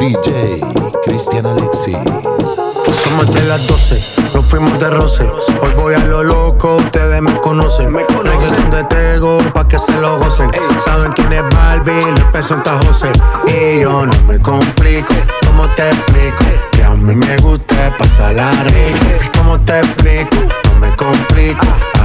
DJ Cristian Alexis. Somos de las 12, nos fuimos de roce. Hoy voy a lo loco, ustedes me conocen. Me conocen de Tego, pa' que se lo gocen. Saben quién es Barbie, les presenta José. Y yo no me complico, ¿cómo te explico? Que a mí me gusta pasarla rico. ¿Cómo te explico? No me complico.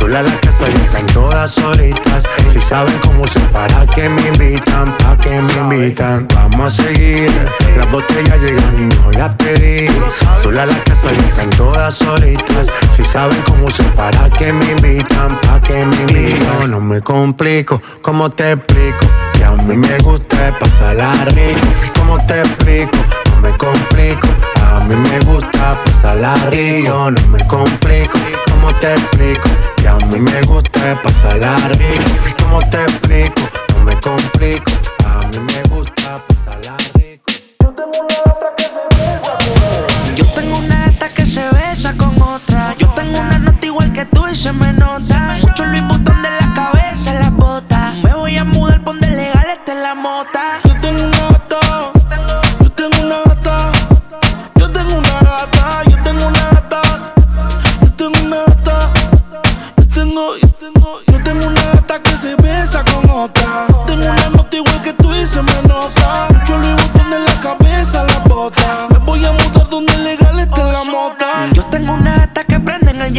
Sola la casa y están todas solitas. Si saben cómo se para que me invitan, pa' que me invitan. Vamos a seguir. Las botellas llegan y no las pedí. Sola la casa y están todas solitas. Si saben cómo se para que me invitan, pa' que me invitan. No me complico, ¿cómo te explico? Que a mí me gusta pasarla rico. ¿Cómo te explico? No me complico. A mí me gusta pasarla rico. No me complico. ¿Cómo te explico? Que a mí me gusta pasarla rico. ¿Cómo te explico? No me complico. A mí me gusta pasarla rico. Yo tengo una gata que se besa con otra. Yo tengo una nota igual que tú y se me nota. Mucho Luis Butón de la cabeza, las botas. Me voy a mudar, pon de legal, esta es la mota.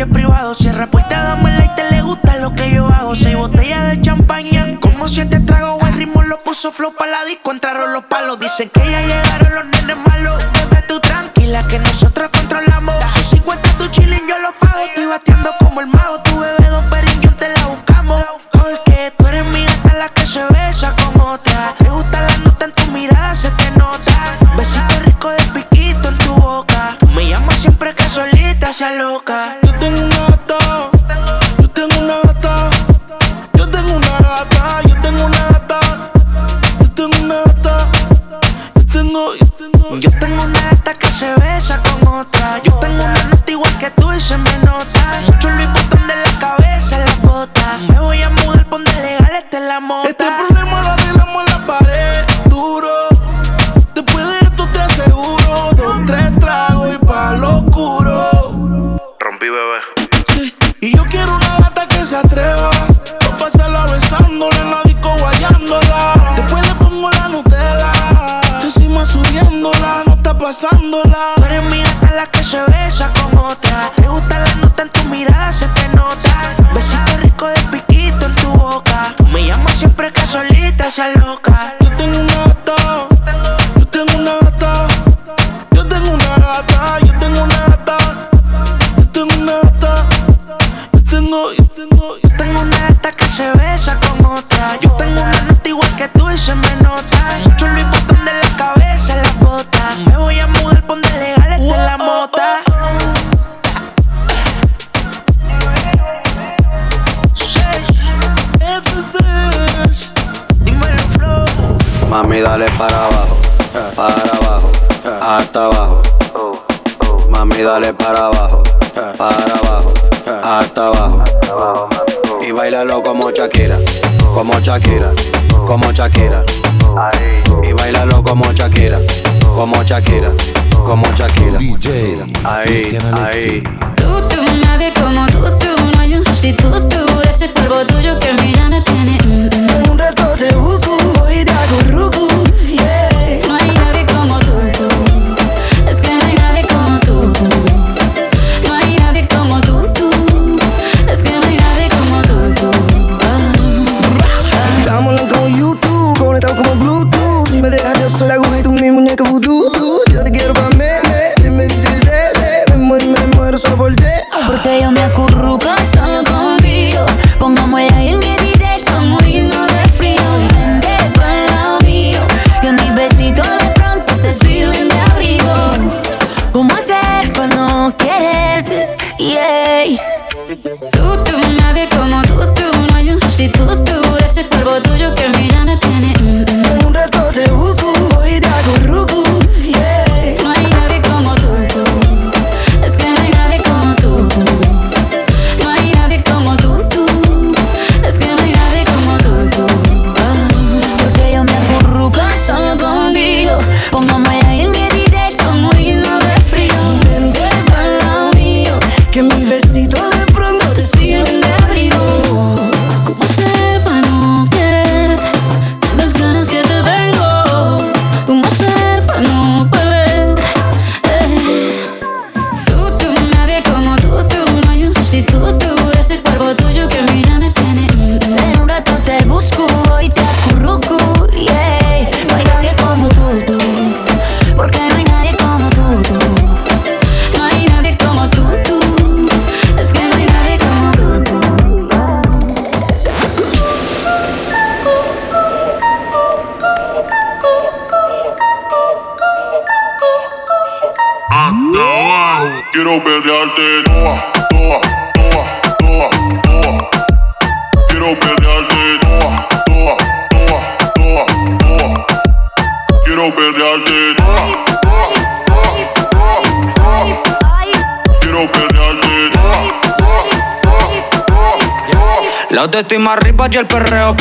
Jet privado. Cierra puerta, dame y te le gusta lo que yo hago. Seis botellas de champaña, como siete tragos. El ritmo lo puso flow pa' la disco, entraron los palos. Dicen que ya llegaron los nenes malos. Bebé, tú tranquila que nosotros Mami, dale para abajo, para abajo, hasta abajo. Mami, dale para abajo, para abajo, hasta abajo. Y bailalo como Shakira, como Shakira, como Shakira. Y bailalo como Shakira, como Shakira, como Shakira. DJ Ahí, ahí. Tú, tú, nadie como tú, tú, no hay un sustituto. Ese cuerpo tuyo que a mí ya me tiene. mm, mm. Un reto te busco,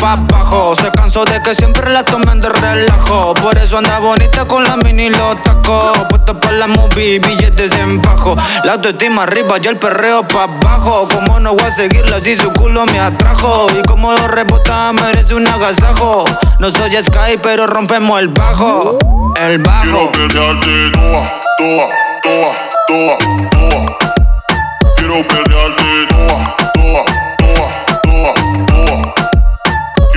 pa' abajo. Se cansó de que siempre la tomen de relajo. Por eso anda bonita con la mini y los tacos. Puesta pa' la movie, billetes en bajo. La autoestima arriba y el perreo pa' abajo. Como no voy a seguirla si su culo me atrajo? Y como lo rebota, merece un agasajo. No soy Sky, pero rompemos el bajo. El bajo. Quiero perrearte toa, toa, toa, toa, toa. Quiero toa.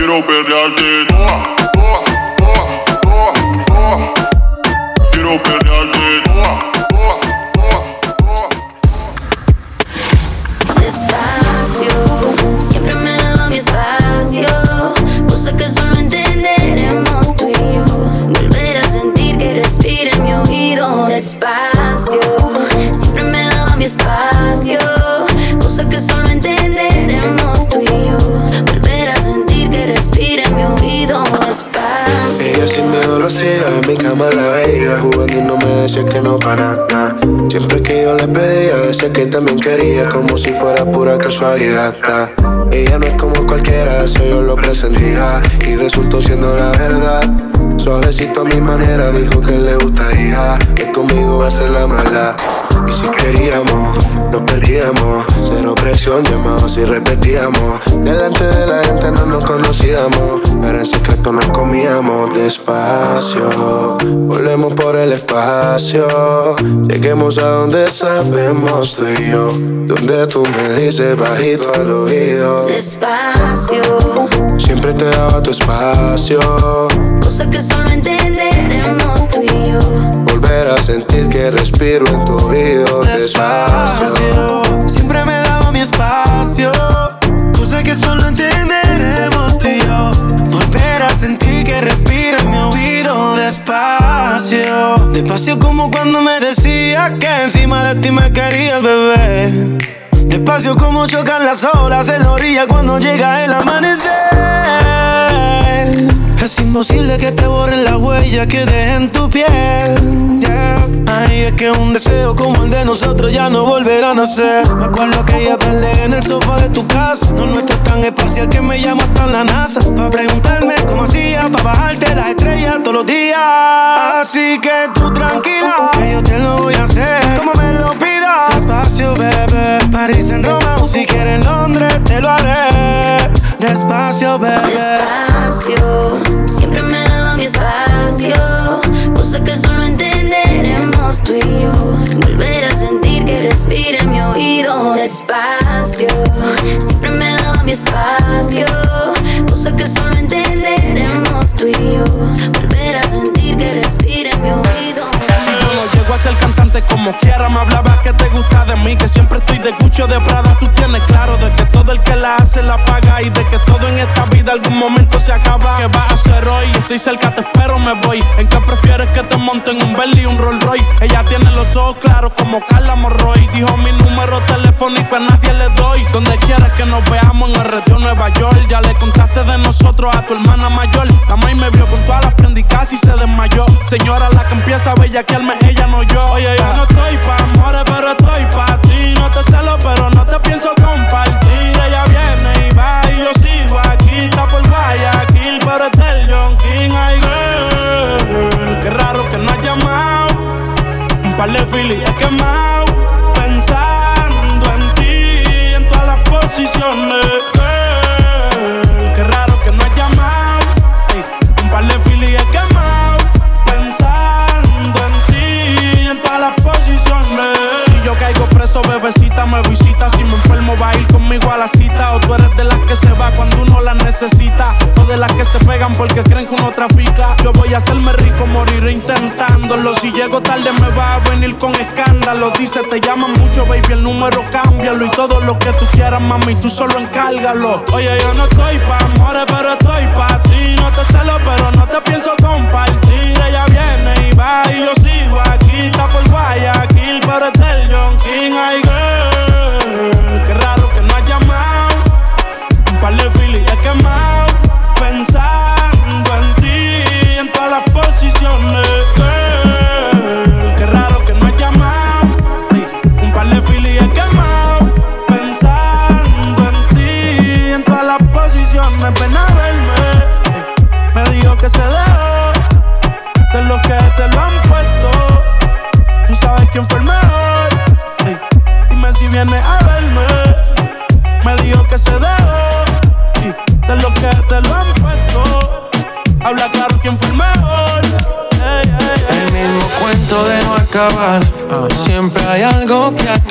Quiero perrearte toa, toa, toa, toa, toa. Quiero perrearte toa, toa, toa, toa. Despacio, en mi cama la veía Jugando y no me decía que no para nada. Siempre que yo le pedía, decía que también quería Como si fuera pura casualidad. Ella no es como cualquiera, eso yo lo presentía Y resultó siendo la verdad Suavecito a mi manera, dijo que le gustaría Que conmigo va a ser la mala. Y si queríamos, nos perdíamos Cero presión, llamados y repetíamos. Delante de la gente no nos conocíamos Pero en secreto nos comíamos despacio. Volvemos por el espacio Lleguemos a donde sabemos tú y yo. Donde tú me dices bajito al oído. Despacio, Siempre te daba tu espacio cosa que solo entenderemos tú y yo. Volver a sentir que respiro en tu oído despacio Despacio, siempre me daba mi espacio. Cosa que solo entenderemos tú y yo. Volver a sentir que respira en mi oído despacio. Despacio como cuando me decía que encima de ti me querías, bebé. Despacio como chocan las olas en la orilla cuando llega el amanecer. Imposible que te borren la huella que deje en tu piel. yeah. Ay, es que un deseo como el de nosotros ya no volverá a nacer. Me acuerdo que ella tarde en el sofá de tu casa. No nuestro es tan espacial que me llama hasta la NASA. Para preguntarme cómo hacía para bajarte las estrellas todos los días. Así que tú tranquila, que yo te lo voy a hacer. Como me lo pidas. Despacio, bebé. París en Roma o si quieres en Londres, te lo haré. Despacio, bebé. Despacio, espacio. Cosa que solo entenderemos tú y yo. Volver a sentir de cucho de Prada. Tú tienes claro de que todo el que la hace la paga y de que todo en esta vida algún momento se acaba. ¿Qué vas a hacer hoy? Estoy cerca, te espero, me voy. ¿En qué prefieres que te monten un Bentley y un Rolls Royce? Ella tiene los ojos claros como Carla Morroy. Dijo mi número telefónico a nadie le doy. Donde quieras que nos veamos en el retiro Nueva York. Ya le contaste de nosotros a tu hermana mayor. La maíz me vio con todas las prendas y casi se desmayó. Señora, la que empieza a bellaquearme, ella no yo. Oye, yo no estoy pa' amores, pero estoy pa' No te celo, pero no te pienso compartir. Ella viene y va y yo sigo aquí. Está por Guayaquil, pero es del John King. Ay, raro que no has llamado. Un par de filis he quemado. Necesita. O las que se pegan porque creen que uno trafica. Yo voy a hacerme rico, moriré intentándolo. Si llego tarde, me va a venir con escándalo. Dice, te llaman mucho, baby, el número cámbialo. Y todo lo que tú quieras, mami, tú solo encárgalo. Oye, yo no estoy pa' amores, pero estoy pa' ti. No te celo, pero no te pienso compartir. Ella viene y va y yo sigo aquí. Está por Guayaquil, pero es del John King. Ay, girl,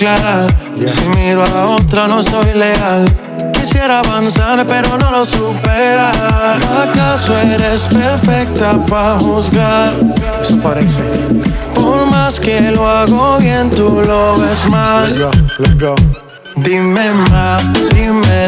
Si miro a otra, no soy leal. Quisiera avanzar, pero no lo supera. ¿Acaso eres perfecta para juzgar? Eso parece. Por más que lo hago bien, tú lo ves mal. Let's go, Dime más, dime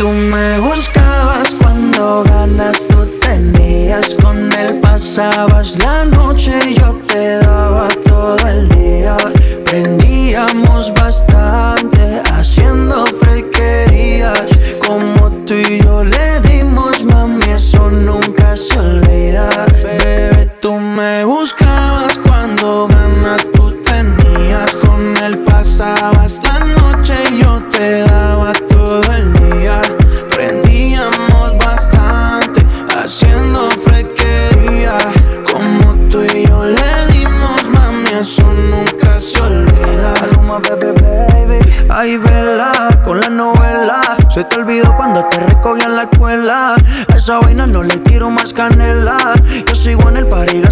tú me buscabas cuando ganas tú tenías. Con él pasabas la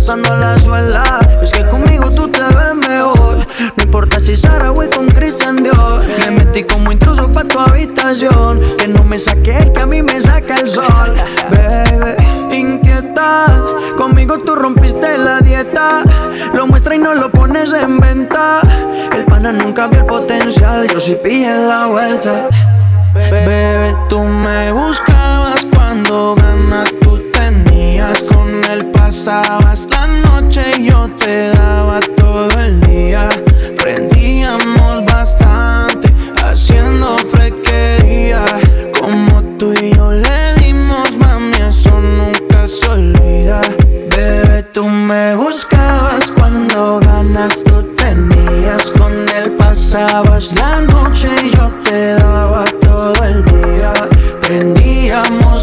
gastando la suela. Es que conmigo tú te ves mejor. No importa si Sara voy con Christian Dior. Me metí como intruso pa' tu habitación. Que no me saque el que a mí me saca el sol. Bebe, inquieta. Conmigo tú rompiste la dieta. Lo muestra y no lo pones en venta. El pana nunca vio el potencial. Yo sí pillé la vuelta. Bebé, tú me buscabas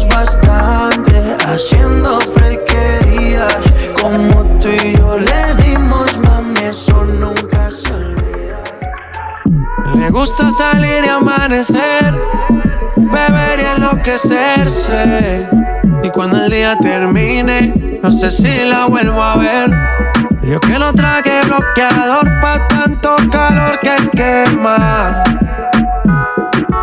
Bastante, haciendo frequería. Como tú y yo le dimos, mami, eso nunca se olvida. Le gusta salir y amanecer, beber y enloquecerse. Y cuando el día termine, no sé si la vuelvo a ver. Yo que no traje bloqueador pa' tanto calor que quema.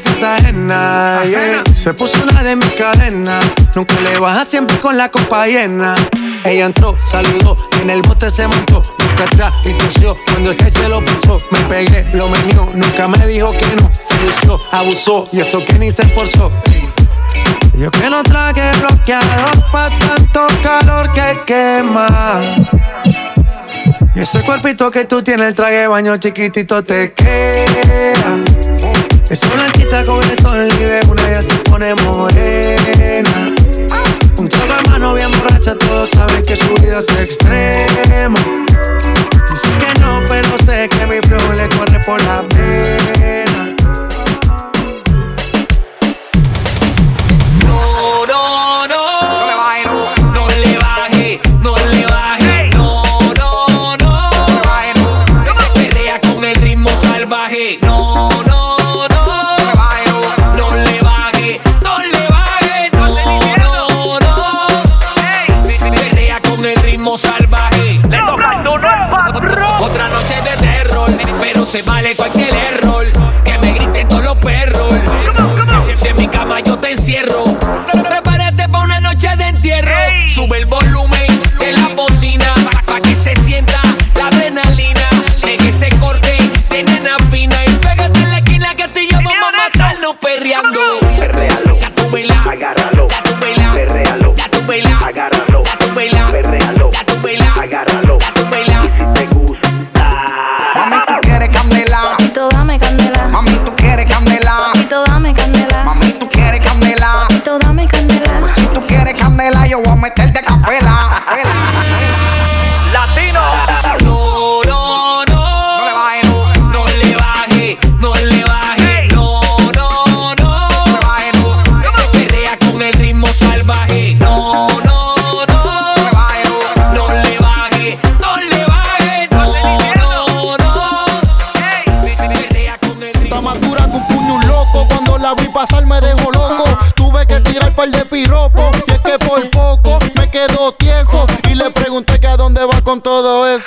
Que se ajena. yeah. Se puso una de mis cadenas. Nunca le baja siempre con la copa llena. Ella entró, saludó y en el bote se montó Nunca atrás y tosió Cuando el que se lo pasó Me pegué, lo menió. Nunca me dijo que no Se lució, abusó Y eso que ni se esforzó. Yo que no traje bloqueador pa' tanto calor que quema. Y ese cuerpito que tú tienes, el traje de baño chiquitito te queda. Esa blanquita con el sol y de una ya se pone morena. Un trago mano bien borracha, todos saben que su vida es extrema. Dicen que no, pero sé que mi flow le corre por la pena.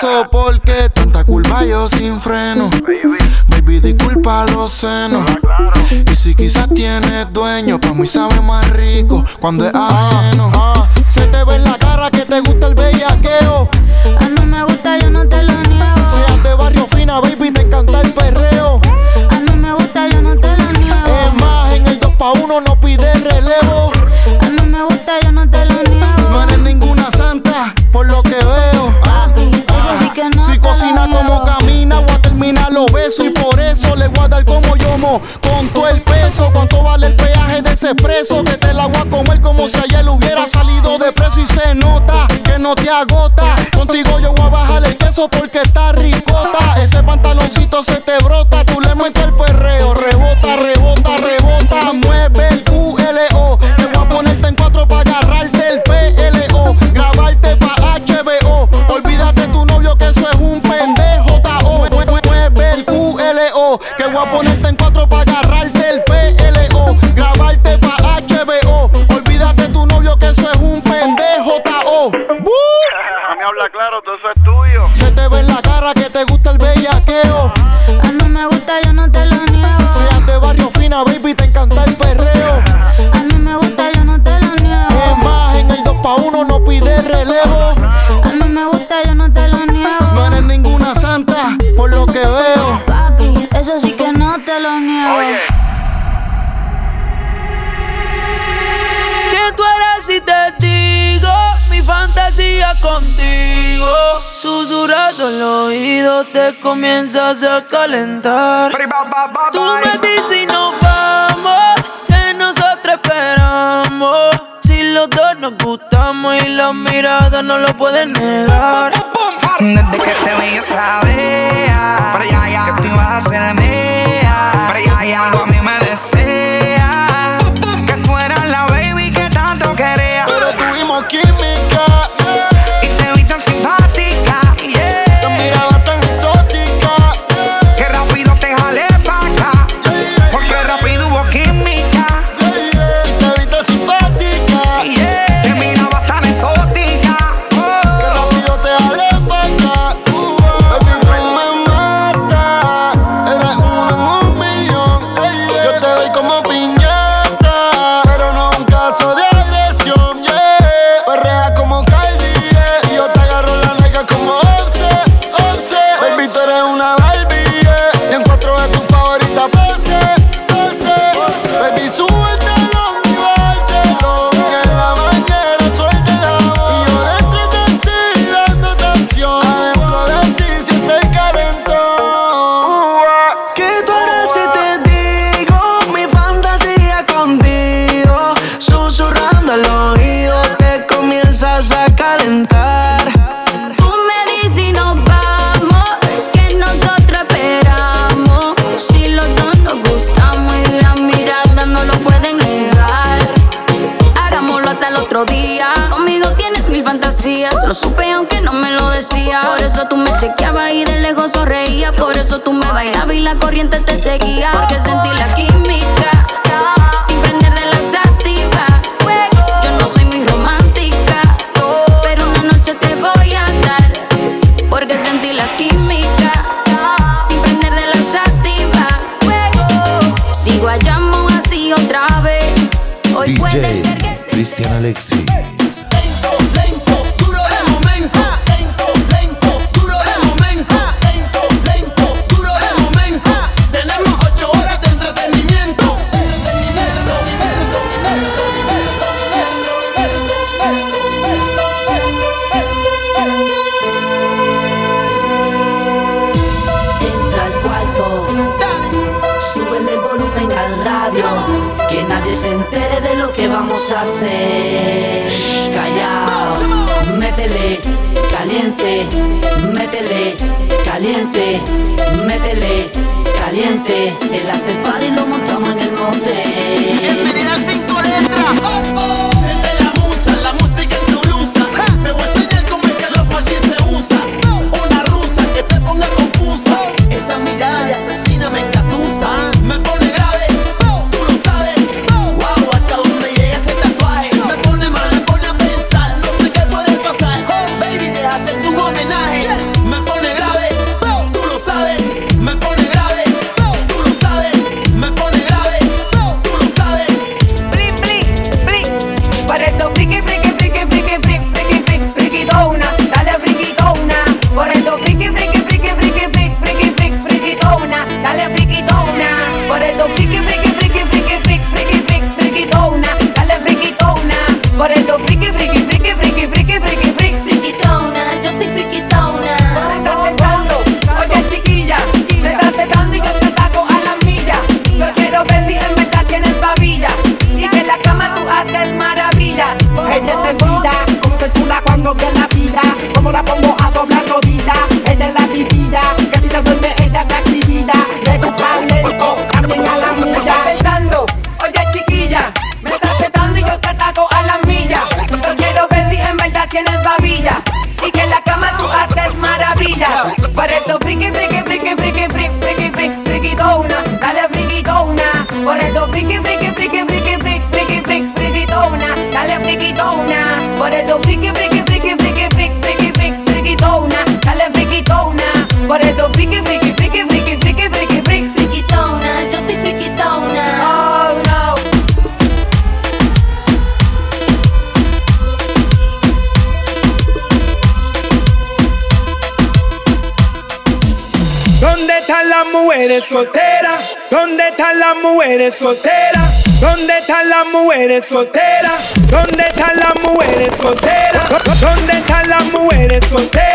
Eso. Porque tanta culpa yo sin freno. Baby, disculpa los senos. Y si quizás tienes dueño, pa' mí sabe más rico cuando es ajeno. Ah, se te ve en la cara que te gusta el bellaqueo. Ah, no me gusta, yo no te lo niego. Seas de barrio fina, baby, te y por eso le voy a dar como yo mo. Con todo el peso, cuánto vale el peaje de ese preso. Que te la voy a comer como si ayer hubiera salido de preso y se nota que no te agota. Contigo yo voy a bajar el queso porque está ricota. Ese pantaloncito se te brota, tú le metes el perreo. Rebota, rebota, rebota. perreo. Que voy a ponerte empezamos a calentar. Ba, ba, ba, y de lejos sonreía. Por eso tú me bailabas y la corriente te seguía. Porque sentí la química sin prender de. Yo no soy romántica, pero noche te voy a. Porque sentí la química sin prender de otra vez, hoy puede Cristian Alexi. caliente, métele, caliente. El after party lo montamos en el monte. Las mujeres solteras? ¿Dónde están las mujeres solteras? ¿Dónde están las mujeres solteras? ¿Dónde están las mujeres solteras?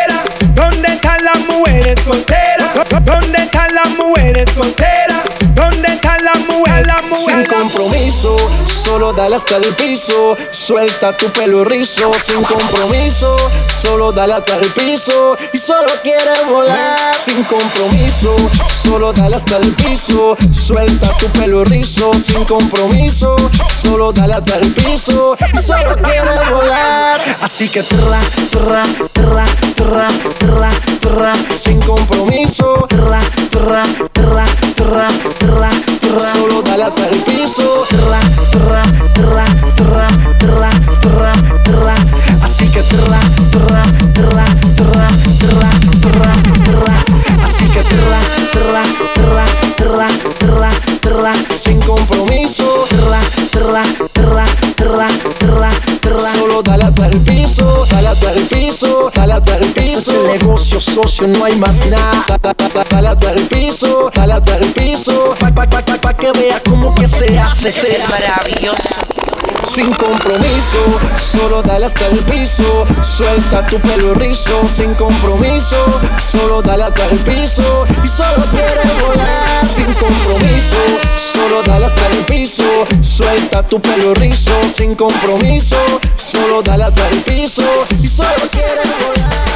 Sin compromiso, solo dale hasta el piso. Suelta tu pelo rizo. Sin compromiso, solo dale hasta el piso. Y solo quiere volar. Sin compromiso, solo dale hasta el piso. Suelta tu pelo rizo. Sin compromiso, solo dale hasta el piso. Y solo quiere volar. Así que tra, tra, tra, tra, tra, tra. Sin compromiso, tra, tra, tra, tra, tra, tra. Solo dale hasta el piso. Tra, tra, tra, tra, tra, tra, tra. Así que tra, tra, tra, tra, tra, tra, tra. Así que tra, tra, tra, tra, tra, tra. Sin compromiso. Tra, tra, tra, tra, tra, tra. Solo dale hasta el piso. Dale hasta el piso. Piso. Este es el negocio socio, no hay más nada. Da- da- da- Dale hasta el piso. Dale hasta el piso. Pa, pa, pa, pa, pa que vea cómo que se hace. Se Maravilloso. sin compromiso, solo dale hasta el piso. Suelta tu pelo rizo, sin compromiso, solo dale hasta el piso. Y solo quiere volar, sin compromiso, solo dale hasta el piso. Suelta tu pelo rizo, sin compromiso, solo dale hasta el piso. Y solo quiere volar.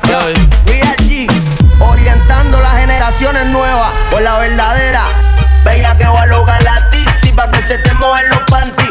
Nuevas por la verdadera. Bella que va a lograr la tizi pa' que se te mojen los panties.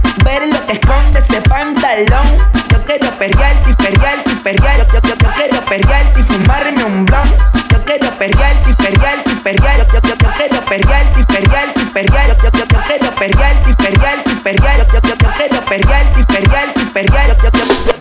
Ver lo que esconde ese pantalón. Yo quiero perrearte y perrearte. Yo, yo, yo, quiero y fumarme un. Yo quiero perrearte y perrearte. Yo, yo, quiero perrearte y perrearte y. Yo, yo, quiero perrearte y perrearte y. Yo, quiero perrearte y perrearte y yo,